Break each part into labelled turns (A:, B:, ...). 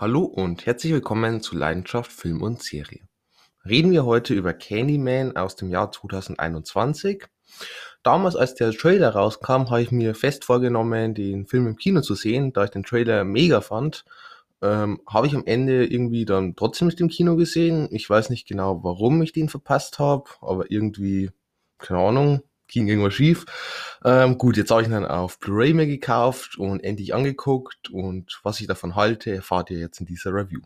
A: Hallo und herzlich willkommen zu Leidenschaft Film und Serie. Reden wir heute über Candyman aus dem Jahr 2021. Damals, als der Trailer rauskam, habe ich mir fest vorgenommen, den Film im Kino zu sehen, da ich den Trailer mega fand. Ähm, habe ich am Ende irgendwie dann trotzdem nicht im Kino gesehen. Ich weiß nicht genau, warum ich den verpasst habe, aber irgendwie, keine Ahnung, ging irgendwas schief. Ähm, gut, jetzt habe ich ihn dann auf Blu-ray mir gekauft und endlich angeguckt und was ich davon halte, erfahrt ihr jetzt in dieser Review.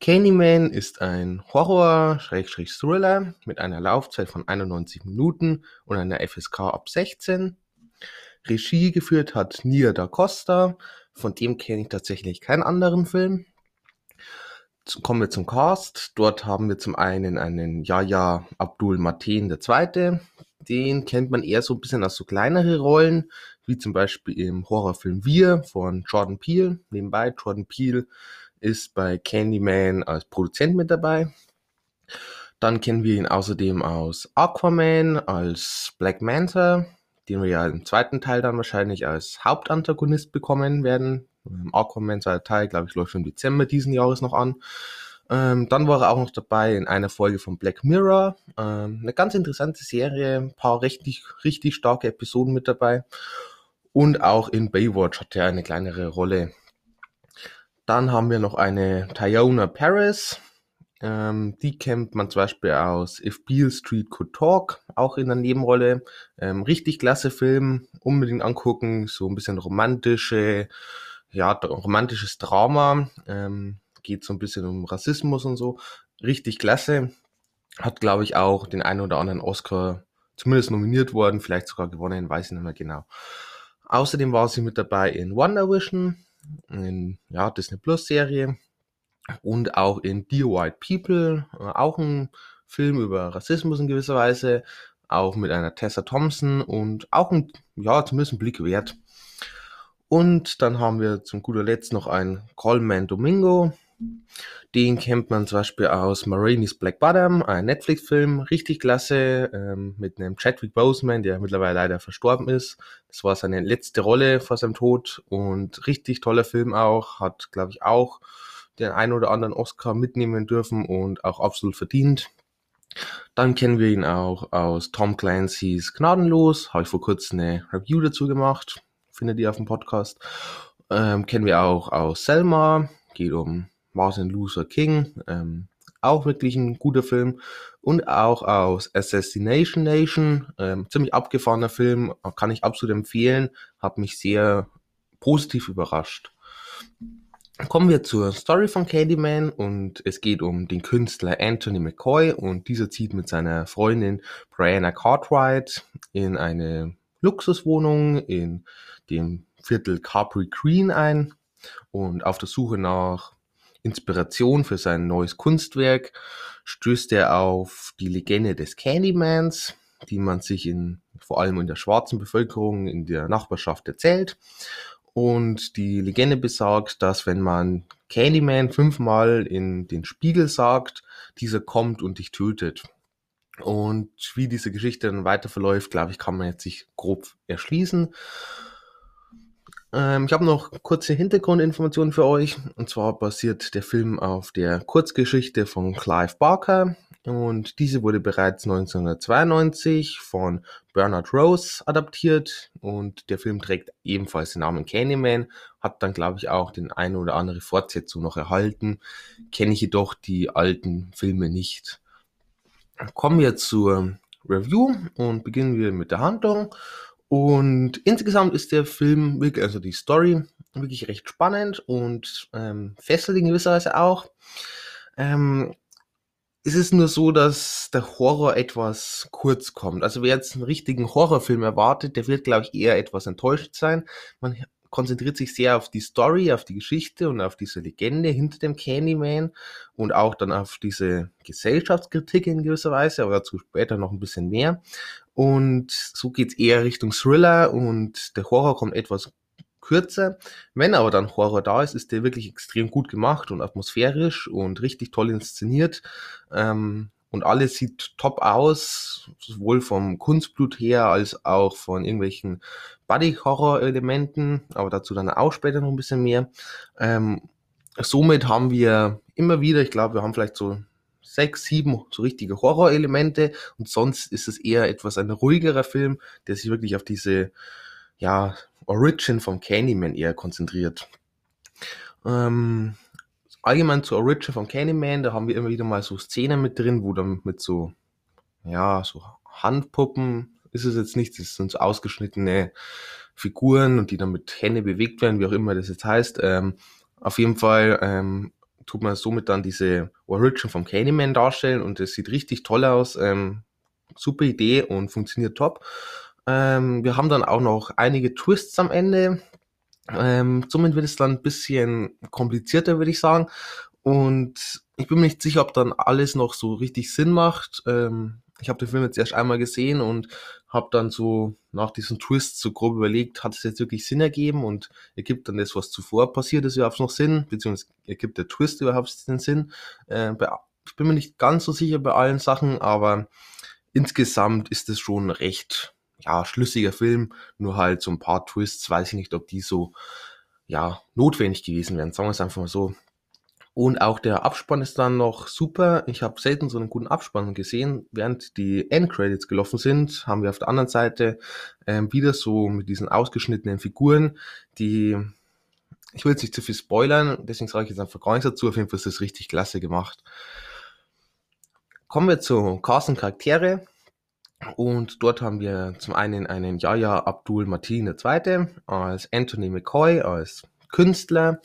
A: Candyman ist ein Horror-Thriller mit einer Laufzeit von 91 Minuten und einer FSK ab 16. Regie geführt hat Nia da Costa, von dem kenne ich tatsächlich keinen anderen Film. Kommen wir zum Cast. Dort haben wir zum einen einen Yaya Abdul Mateen II. Den kennt man eher so ein bisschen als so kleinere Rollen, wie zum Beispiel im Horrorfilm Wir von Jordan Peele. Nebenbei, Jordan Peele ist bei Candyman als Produzent mit dabei. Dann kennen wir ihn außerdem aus Aquaman, als Black Manta, den wir ja im zweiten Teil dann wahrscheinlich als Hauptantagonist bekommen werden. Aquaman zweiter Teil, glaube ich, läuft im Dezember diesen Jahres noch an. Ähm, dann war er auch noch dabei in einer Folge von Black Mirror. Ähm, eine ganz interessante Serie, ein paar richtig, richtig starke Episoden mit dabei. Und auch in Baywatch hat er eine kleinere Rolle. Dann haben wir noch eine Tyona Paris. Ähm, die kennt man zum Beispiel aus If Beale Street Could Talk, auch in der Nebenrolle. Ähm, richtig klasse Film, unbedingt angucken. So ein bisschen romantische, ja, romantisches Drama. Ähm, geht so ein bisschen um Rassismus und so. Richtig klasse. Hat, glaube ich, auch den einen oder anderen Oscar zumindest nominiert worden, vielleicht sogar gewonnen, weiß ich nicht mehr genau. Außerdem war sie mit dabei in Wonder Vision, in ja, Disney Plus Serie und auch in Dear White People, äh, auch ein Film über Rassismus in gewisser Weise, auch mit einer Tessa Thompson und auch ein, ja, zumindest ein Blick wert. Und dann haben wir zum guter Letzt noch einen Coleman Domingo, den kennt man zum Beispiel aus Marini's Black Bottom, ein Netflix-Film, richtig klasse, ähm, mit einem Chadwick Boseman, der mittlerweile leider verstorben ist. Das war seine letzte Rolle vor seinem Tod und richtig toller Film auch, hat, glaube ich, auch den ein oder anderen Oscar mitnehmen dürfen und auch absolut verdient. Dann kennen wir ihn auch aus Tom Clancy's Gnadenlos, habe ich vor kurzem eine Review dazu gemacht, findet ihr auf dem Podcast. Ähm, kennen wir auch aus Selma, geht um Martin Luther King, ähm, auch wirklich ein guter Film. Und auch aus Assassination Nation, ähm, ziemlich abgefahrener Film, kann ich absolut empfehlen, hat mich sehr positiv überrascht. Kommen wir zur Story von Candyman und es geht um den Künstler Anthony McCoy und dieser zieht mit seiner Freundin Brianna Cartwright in eine Luxuswohnung in dem Viertel Capri Green ein und auf der Suche nach Inspiration für sein neues Kunstwerk stößt er auf die Legende des Candymans, die man sich in, vor allem in der schwarzen Bevölkerung in der Nachbarschaft erzählt. Und die Legende besagt, dass wenn man Candyman fünfmal in den Spiegel sagt, dieser kommt und dich tötet. Und wie diese Geschichte dann weiter verläuft, glaube ich, kann man jetzt sich grob erschließen. Ähm, ich habe noch kurze Hintergrundinformationen für euch. Und zwar basiert der Film auf der Kurzgeschichte von Clive Barker. Und diese wurde bereits 1992 von Bernard Rose adaptiert. Und der Film trägt ebenfalls den Namen Candyman. Hat dann, glaube ich, auch den eine oder andere Fortsetzung noch erhalten. Kenne ich jedoch die alten Filme nicht. Kommen wir zur Review und beginnen wir mit der Handlung. Und insgesamt ist der Film wirklich, also die Story, wirklich recht spannend und ähm, fesselt in gewisser Weise auch. Ähm, es ist nur so, dass der Horror etwas kurz kommt. Also wer jetzt einen richtigen Horrorfilm erwartet, der wird, glaube ich, eher etwas enttäuscht sein. Man konzentriert sich sehr auf die Story, auf die Geschichte und auf diese Legende hinter dem Candyman und auch dann auf diese Gesellschaftskritik in gewisser Weise, aber dazu später noch ein bisschen mehr. Und so geht's eher Richtung Thriller und der Horror kommt etwas kürzer. Wenn aber dann Horror da ist, ist der wirklich extrem gut gemacht und atmosphärisch und richtig toll inszeniert. Ähm, und alles sieht top aus, sowohl vom Kunstblut her als auch von irgendwelchen Body-Horror-Elementen, aber dazu dann auch später noch ein bisschen mehr. Ähm, somit haben wir immer wieder, ich glaube, wir haben vielleicht so sechs, sieben so richtige Horrorelemente und sonst ist es eher etwas ein ruhigerer Film, der sich wirklich auf diese ja, Origin vom Candyman eher konzentriert. Ähm, allgemein zur Origin von Candyman, da haben wir immer wieder mal so Szenen mit drin, wo dann mit so, ja, so Handpuppen ist es jetzt nicht, das sind so ausgeschnittene Figuren und die dann mit Hände bewegt werden, wie auch immer das jetzt heißt. Ähm, auf jeden Fall ähm, tut man somit dann diese Origin vom Candyman darstellen und es sieht richtig toll aus. Ähm, super Idee und funktioniert top. Ähm, wir haben dann auch noch einige Twists am Ende. Ähm, somit wird es dann ein bisschen komplizierter, würde ich sagen. Und ich bin mir nicht sicher, ob dann alles noch so richtig Sinn macht. Ähm, ich habe den Film jetzt erst einmal gesehen und habe dann so nach diesem Twist so grob überlegt, hat es jetzt wirklich Sinn ergeben und ergibt dann das, was zuvor passiert ist, überhaupt noch Sinn, beziehungsweise ergibt der Twist überhaupt den Sinn. Äh, bei, ich bin mir nicht ganz so sicher bei allen Sachen, aber insgesamt ist es schon recht ja, schlüssiger Film, nur halt so ein paar Twists, weiß ich nicht, ob die so ja, notwendig gewesen wären, sagen wir es einfach mal so. Und auch der Abspann ist dann noch super. Ich habe selten so einen guten Abspann gesehen. Während die Endcredits gelaufen sind, haben wir auf der anderen Seite ähm, wieder so mit diesen ausgeschnittenen Figuren, die ich will jetzt nicht zu viel spoilern, deswegen sage ich jetzt einfach gar nichts dazu. Auf jeden Fall ist das richtig klasse gemacht. Kommen wir zu Carsten Charaktere. Und dort haben wir zum einen einen Yaya Abdul Mateen II. als Anthony McCoy, als Künstler,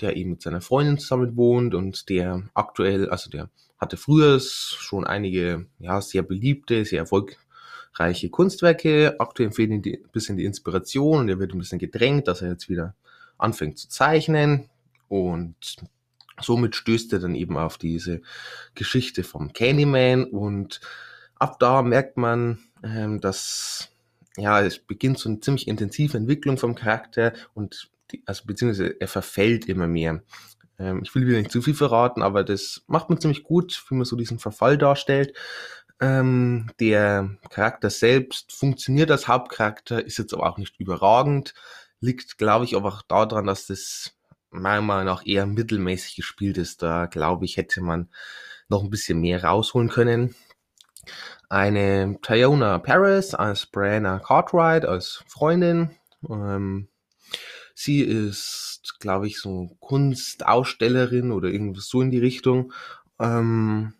A: der eben mit seiner Freundin zusammen wohnt und der aktuell, also der hatte früher schon einige ja, sehr beliebte, sehr erfolgreiche Kunstwerke. Aktuell fehlt ihm ein bisschen die Inspiration und er wird ein bisschen gedrängt, dass er jetzt wieder anfängt zu zeichnen und somit stößt er dann eben auf diese Geschichte vom Candyman und ab da merkt man, ähm, dass ja, es beginnt so eine ziemlich intensive Entwicklung vom Charakter und also beziehungsweise er verfällt immer mehr. Ähm, ich will wieder nicht zu viel verraten, aber das macht man ziemlich gut, wie man so diesen Verfall darstellt. Ähm, der Charakter selbst funktioniert als Hauptcharakter, ist jetzt aber auch nicht überragend, liegt, glaube ich, aber auch daran, dass das meiner Meinung nach eher mittelmäßig gespielt ist. Da, glaube ich, hätte man noch ein bisschen mehr rausholen können. Eine Tyona Paris als Brianna Cartwright als Freundin. Ähm, Sie ist, glaube ich, so Kunstausstellerin oder irgendwas so in die Richtung. Ähm,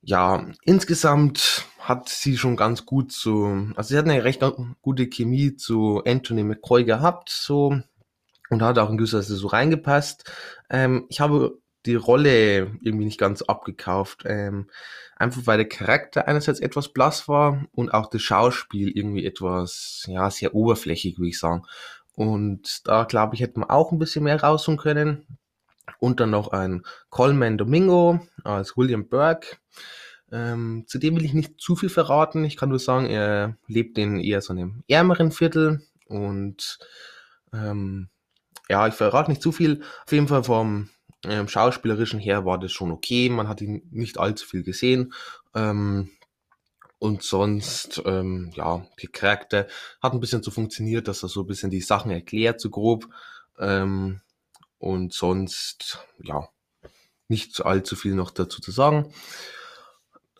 A: ja, insgesamt hat sie schon ganz gut so, also sie hat eine recht gute Chemie zu Anthony McCoy gehabt, so, und hat auch in gewisser Weise so reingepasst. Ähm, ich habe die Rolle irgendwie nicht ganz abgekauft. Ähm, einfach weil der Charakter einerseits etwas blass war und auch das Schauspiel irgendwie etwas, ja, sehr oberflächig, würde ich sagen. Und da glaube ich, hätte man auch ein bisschen mehr rausholen können. Und dann noch ein Coleman Domingo als William Burke. Ähm, zu dem will ich nicht zu viel verraten. Ich kann nur sagen, er lebt in eher so einem ärmeren Viertel. Und ähm, ja, ich verrate nicht zu viel. Auf jeden Fall vom ähm, schauspielerischen her war das schon okay. Man hat ihn nicht allzu viel gesehen. Ähm, und sonst, ähm, ja, die Charakter hat ein bisschen so funktioniert, dass er so ein bisschen die Sachen erklärt, so grob. Ähm, und sonst, ja, nicht allzu viel noch dazu zu sagen.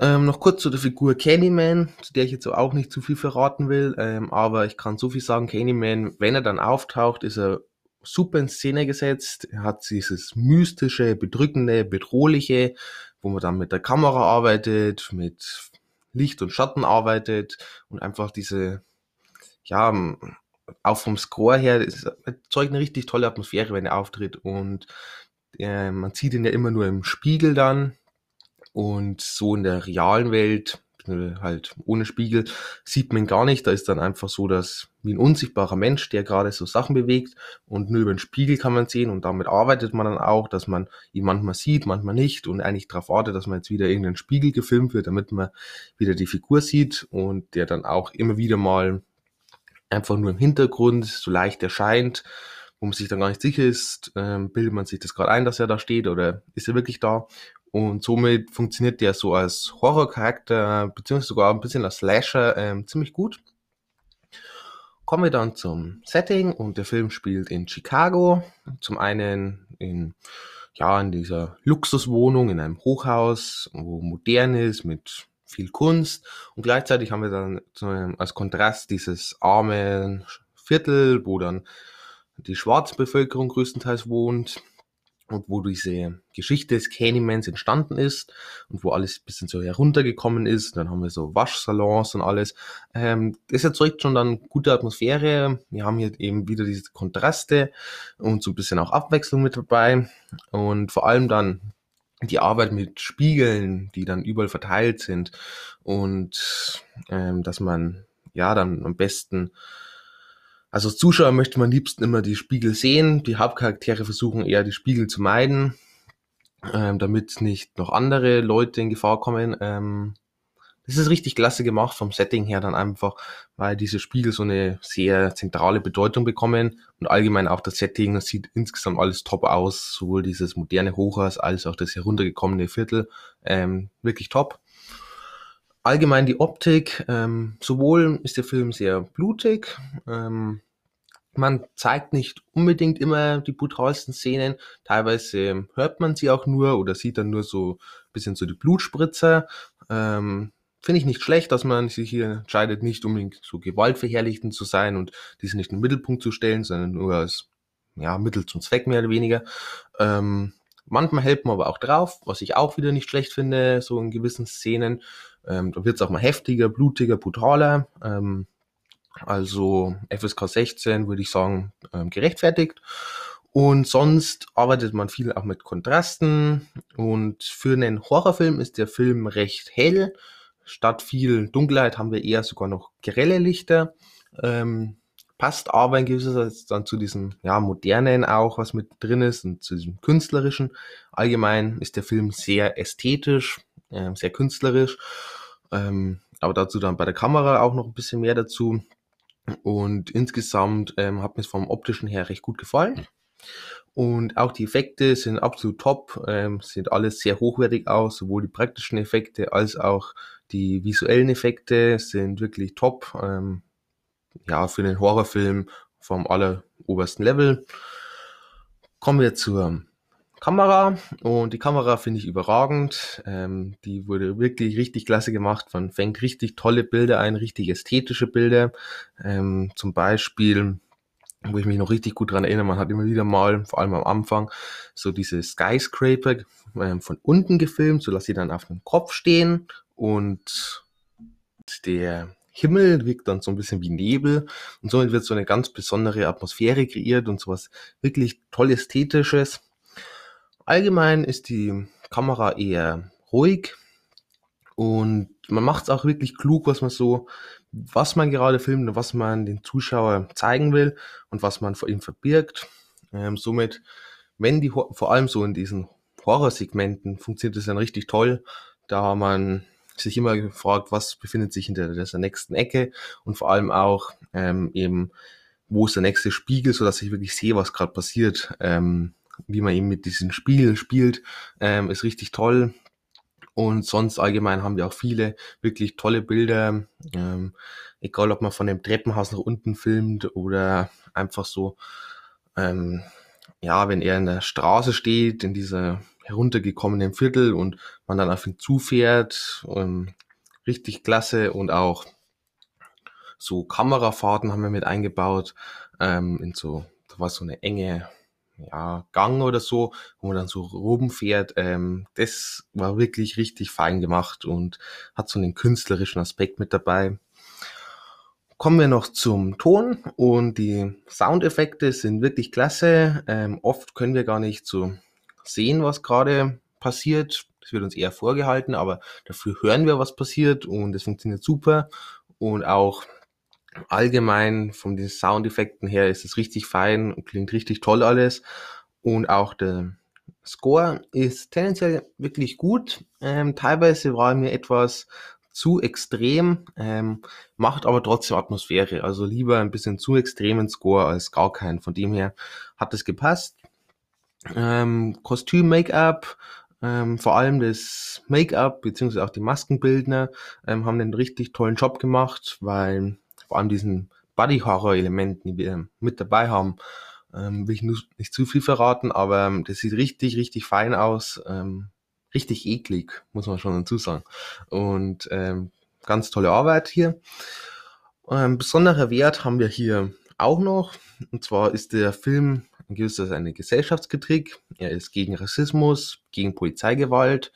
A: Ähm, noch kurz zu der Figur Candyman, zu der ich jetzt auch nicht zu viel verraten will, ähm, aber ich kann so viel sagen, Candyman, wenn er dann auftaucht, ist er super in Szene gesetzt. Er hat dieses mystische, bedrückende, bedrohliche, wo man dann mit der Kamera arbeitet, mit Licht und Schatten arbeitet und einfach diese, ja, auch vom Score her, es erzeugt eine richtig tolle Atmosphäre, wenn er auftritt und äh, man sieht ihn ja immer nur im Spiegel dann und so in der realen Welt halt ohne Spiegel sieht man gar nicht. Da ist dann einfach so, dass wie ein unsichtbarer Mensch, der gerade so Sachen bewegt und nur über den Spiegel kann man sehen und damit arbeitet man dann auch, dass man ihn manchmal sieht, manchmal nicht und eigentlich darauf wartet, dass man jetzt wieder irgendein Spiegel gefilmt wird, damit man wieder die Figur sieht und der dann auch immer wieder mal einfach nur im Hintergrund so leicht erscheint, wo man sich dann gar nicht sicher ist, ähm, bildet man sich das gerade ein, dass er da steht oder ist er wirklich da und somit funktioniert der so als Horrorcharakter, beziehungsweise sogar ein bisschen als Slasher, ähm, ziemlich gut. Kommen wir dann zum Setting und der Film spielt in Chicago. Zum einen in, ja, in dieser Luxuswohnung, in einem Hochhaus, wo modern ist, mit viel Kunst. Und gleichzeitig haben wir dann so als Kontrast dieses arme Viertel, wo dann die schwarze Bevölkerung größtenteils wohnt und wo diese Geschichte des Candymans entstanden ist und wo alles ein bisschen so heruntergekommen ist. Dann haben wir so Waschsalons und alles. Ähm, das erzeugt schon dann gute Atmosphäre. Wir haben hier eben wieder diese Kontraste und so ein bisschen auch Abwechslung mit dabei. Und vor allem dann die Arbeit mit Spiegeln, die dann überall verteilt sind und ähm, dass man ja dann am besten also als Zuschauer möchte man liebsten immer die Spiegel sehen. Die Hauptcharaktere versuchen eher die Spiegel zu meiden, ähm, damit nicht noch andere Leute in Gefahr kommen. Ähm, das ist richtig klasse gemacht vom Setting her dann einfach, weil diese Spiegel so eine sehr zentrale Bedeutung bekommen und allgemein auch das Setting, das sieht insgesamt alles top aus, sowohl dieses moderne Hochhaus als auch das heruntergekommene Viertel, ähm, wirklich top. Allgemein die Optik, ähm, sowohl ist der Film sehr blutig, ähm, man zeigt nicht unbedingt immer die brutalsten Szenen, teilweise hört man sie auch nur oder sieht dann nur so ein bisschen so die Blutspritzer. Ähm, Finde ich nicht schlecht, dass man sich hier entscheidet, nicht unbedingt so gewaltverherrlichend zu sein und diese nicht den Mittelpunkt zu stellen, sondern nur als ja, Mittel zum Zweck mehr oder weniger. Ähm, manchmal hält man aber auch drauf, was ich auch wieder nicht schlecht finde, so in gewissen Szenen. Ähm, da wird es auch mal heftiger, blutiger, brutaler. Ähm, also FSK 16 würde ich sagen, ähm, gerechtfertigt. Und sonst arbeitet man viel auch mit Kontrasten. Und für einen Horrorfilm ist der Film recht hell. Statt viel Dunkelheit haben wir eher sogar noch grelle Lichter. Ähm, passt aber in gewisser Weise dann zu diesem ja, modernen auch, was mit drin ist und zu diesem künstlerischen. Allgemein ist der Film sehr ästhetisch, äh, sehr künstlerisch. Ähm, aber dazu dann bei der Kamera auch noch ein bisschen mehr dazu. Und insgesamt ähm, hat mir es vom optischen her recht gut gefallen. Und auch die Effekte sind absolut top, ähm, sieht alles sehr hochwertig aus, sowohl die praktischen Effekte als auch die visuellen Effekte sind wirklich top. Ähm, ja, für den Horrorfilm vom allerobersten Level. Kommen wir zur Kamera und die Kamera finde ich überragend. Ähm, die wurde wirklich richtig klasse gemacht. Man fängt richtig tolle Bilder ein, richtig ästhetische Bilder. Ähm, zum Beispiel, wo ich mich noch richtig gut dran erinnere, man hat immer wieder mal, vor allem am Anfang, so diese Skyscraper ähm, von unten gefilmt, so dass sie dann auf dem Kopf stehen und der Himmel wirkt dann so ein bisschen wie Nebel und somit wird so eine ganz besondere Atmosphäre kreiert und sowas wirklich toll ästhetisches. Allgemein ist die Kamera eher ruhig und man macht es auch wirklich klug, was man so, was man gerade filmt und was man den Zuschauer zeigen will und was man vor ihm verbirgt. Ähm, somit, wenn die, vor allem so in diesen Horrorsegmenten funktioniert das dann richtig toll, da man sich immer gefragt, was befindet sich hinter dieser nächsten Ecke und vor allem auch ähm, eben, wo ist der nächste Spiegel, so dass ich wirklich sehe, was gerade passiert. Ähm, wie man eben mit diesem Spiel spielt, ähm, ist richtig toll. Und sonst allgemein haben wir auch viele wirklich tolle Bilder. Ähm, egal, ob man von dem Treppenhaus nach unten filmt oder einfach so, ähm, ja, wenn er in der Straße steht, in dieser heruntergekommenen Viertel und man dann auf ihn zufährt. Ähm, richtig klasse und auch so Kamerafahrten haben wir mit eingebaut ähm, in so, da war so eine enge ja, Gang oder so, wo man dann so rumfährt. Ähm, das war wirklich richtig fein gemacht und hat so einen künstlerischen Aspekt mit dabei. Kommen wir noch zum Ton und die Soundeffekte sind wirklich klasse. Ähm, oft können wir gar nicht so sehen, was gerade passiert. Das wird uns eher vorgehalten, aber dafür hören wir, was passiert und es funktioniert super. Und auch allgemein von den Soundeffekten her ist es richtig fein und klingt richtig toll alles. Und auch der Score ist tendenziell wirklich gut. Ähm, teilweise war er mir etwas zu extrem, ähm, macht aber trotzdem Atmosphäre. Also lieber ein bisschen zu extremen Score als gar keinen. Von dem her hat es gepasst. Ähm, Kostüm, Make-up, ähm, vor allem das Make-up beziehungsweise auch die Maskenbildner ähm, haben einen richtig tollen Job gemacht, weil vor allem diesen Body-Horror-Elementen, die wir mit dabei haben, Ähm, will ich nur nicht zu viel verraten, aber ähm, das sieht richtig, richtig fein aus. Ähm, richtig eklig, muss man schon dazu sagen. Und ähm, ganz tolle Arbeit hier. Ähm, besonderer Wert haben wir hier auch noch. Und zwar ist der Film in gewisser eine Gesellschaftskritik. Er ist gegen Rassismus, gegen Polizeigewalt.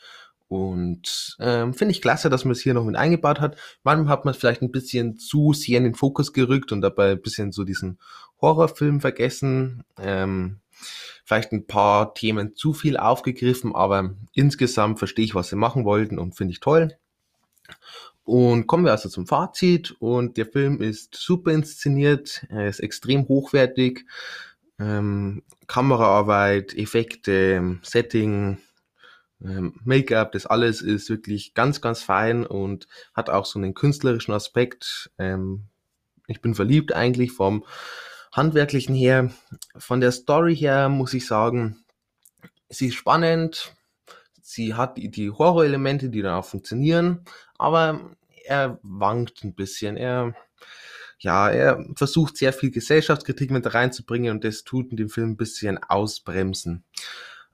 A: Und ähm, finde ich klasse, dass man es hier noch mit eingebaut hat. Manchmal hat man vielleicht ein bisschen zu sehr in den Fokus gerückt und dabei ein bisschen so diesen Horrorfilm vergessen. Ähm, vielleicht ein paar Themen zu viel aufgegriffen, aber insgesamt verstehe ich, was sie machen wollten und finde ich toll. Und kommen wir also zum Fazit. Und der Film ist super inszeniert, er ist extrem hochwertig. Ähm, Kameraarbeit, Effekte, Setting, Make-up, das alles ist wirklich ganz, ganz fein und hat auch so einen künstlerischen Aspekt. Ähm, ich bin verliebt eigentlich vom handwerklichen her. Von der Story her muss ich sagen, sie ist spannend. Sie hat die Horror-Elemente, die dann auch funktionieren, aber er wankt ein bisschen. Er, ja, er versucht sehr viel Gesellschaftskritik mit reinzubringen und das tut in dem Film ein bisschen ausbremsen.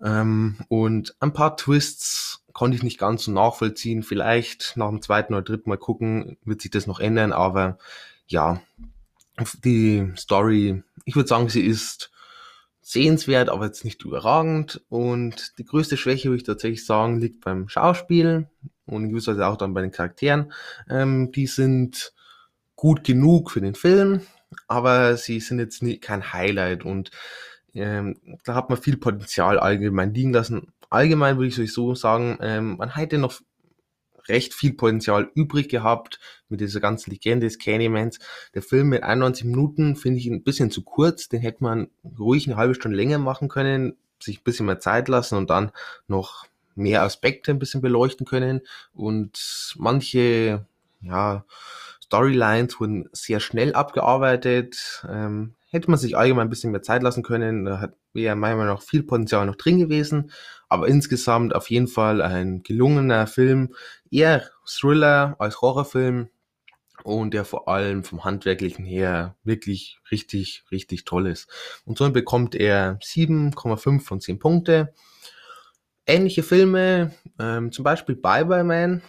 A: Ähm, und ein paar Twists konnte ich nicht ganz so nachvollziehen. Vielleicht nach dem zweiten oder dritten Mal gucken wird sich das noch ändern, aber ja, die Story, ich würde sagen, sie ist sehenswert, aber jetzt nicht überragend. Und die größte Schwäche, würde ich tatsächlich sagen, liegt beim Schauspiel und in gewisser Weise auch dann bei den Charakteren. Ähm, die sind gut genug für den Film, aber sie sind jetzt nie, kein Highlight und ähm, da hat man viel Potenzial allgemein liegen lassen. Allgemein würde ich sowieso sagen, ähm, man hätte noch recht viel Potenzial übrig gehabt mit dieser ganzen Legende des Candymans. Der Film mit 91 Minuten finde ich ein bisschen zu kurz. Den hätte man ruhig eine halbe Stunde länger machen können, sich ein bisschen mehr Zeit lassen und dann noch mehr Aspekte ein bisschen beleuchten können. Und manche, ja, Storylines wurden sehr schnell abgearbeitet. Ähm, hätte man sich allgemein ein bisschen mehr Zeit lassen können, da wäre meiner Meinung nach viel Potenzial noch drin gewesen. Aber insgesamt auf jeden Fall ein gelungener Film, eher Thriller als Horrorfilm und der vor allem vom Handwerklichen her wirklich richtig, richtig toll ist. Und so bekommt er 7,5 von 10 Punkte. Ähnliche Filme, ähm, zum Beispiel Bye Bye Man.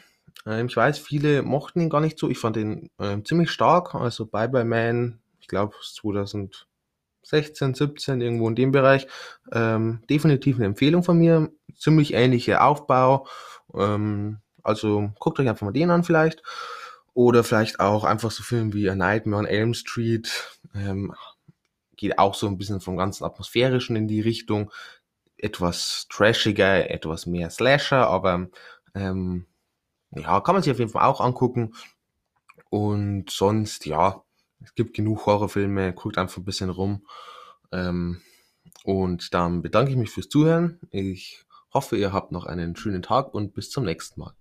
A: Ähm, ich weiß, viele mochten ihn gar nicht so. Ich fand ihn ähm, ziemlich stark. Also Bye Bye Man ich glaube 2016, 17, irgendwo in dem Bereich. Ähm, definitiv eine Empfehlung von mir. Ziemlich ähnlicher Aufbau. Ähm, also guckt euch einfach mal den an vielleicht. Oder vielleicht auch einfach so Filme wie A Nightmare on Elm Street. Ähm, geht auch so ein bisschen vom ganzen Atmosphärischen in die Richtung. Etwas trashiger, etwas mehr Slasher, aber ähm, ja, kann man sich auf jeden Fall auch angucken. Und sonst, ja, es gibt genug Horrorfilme, guckt einfach ein bisschen rum. Ähm, und dann bedanke ich mich fürs Zuhören. Ich hoffe, ihr habt noch einen schönen Tag und bis zum nächsten Mal.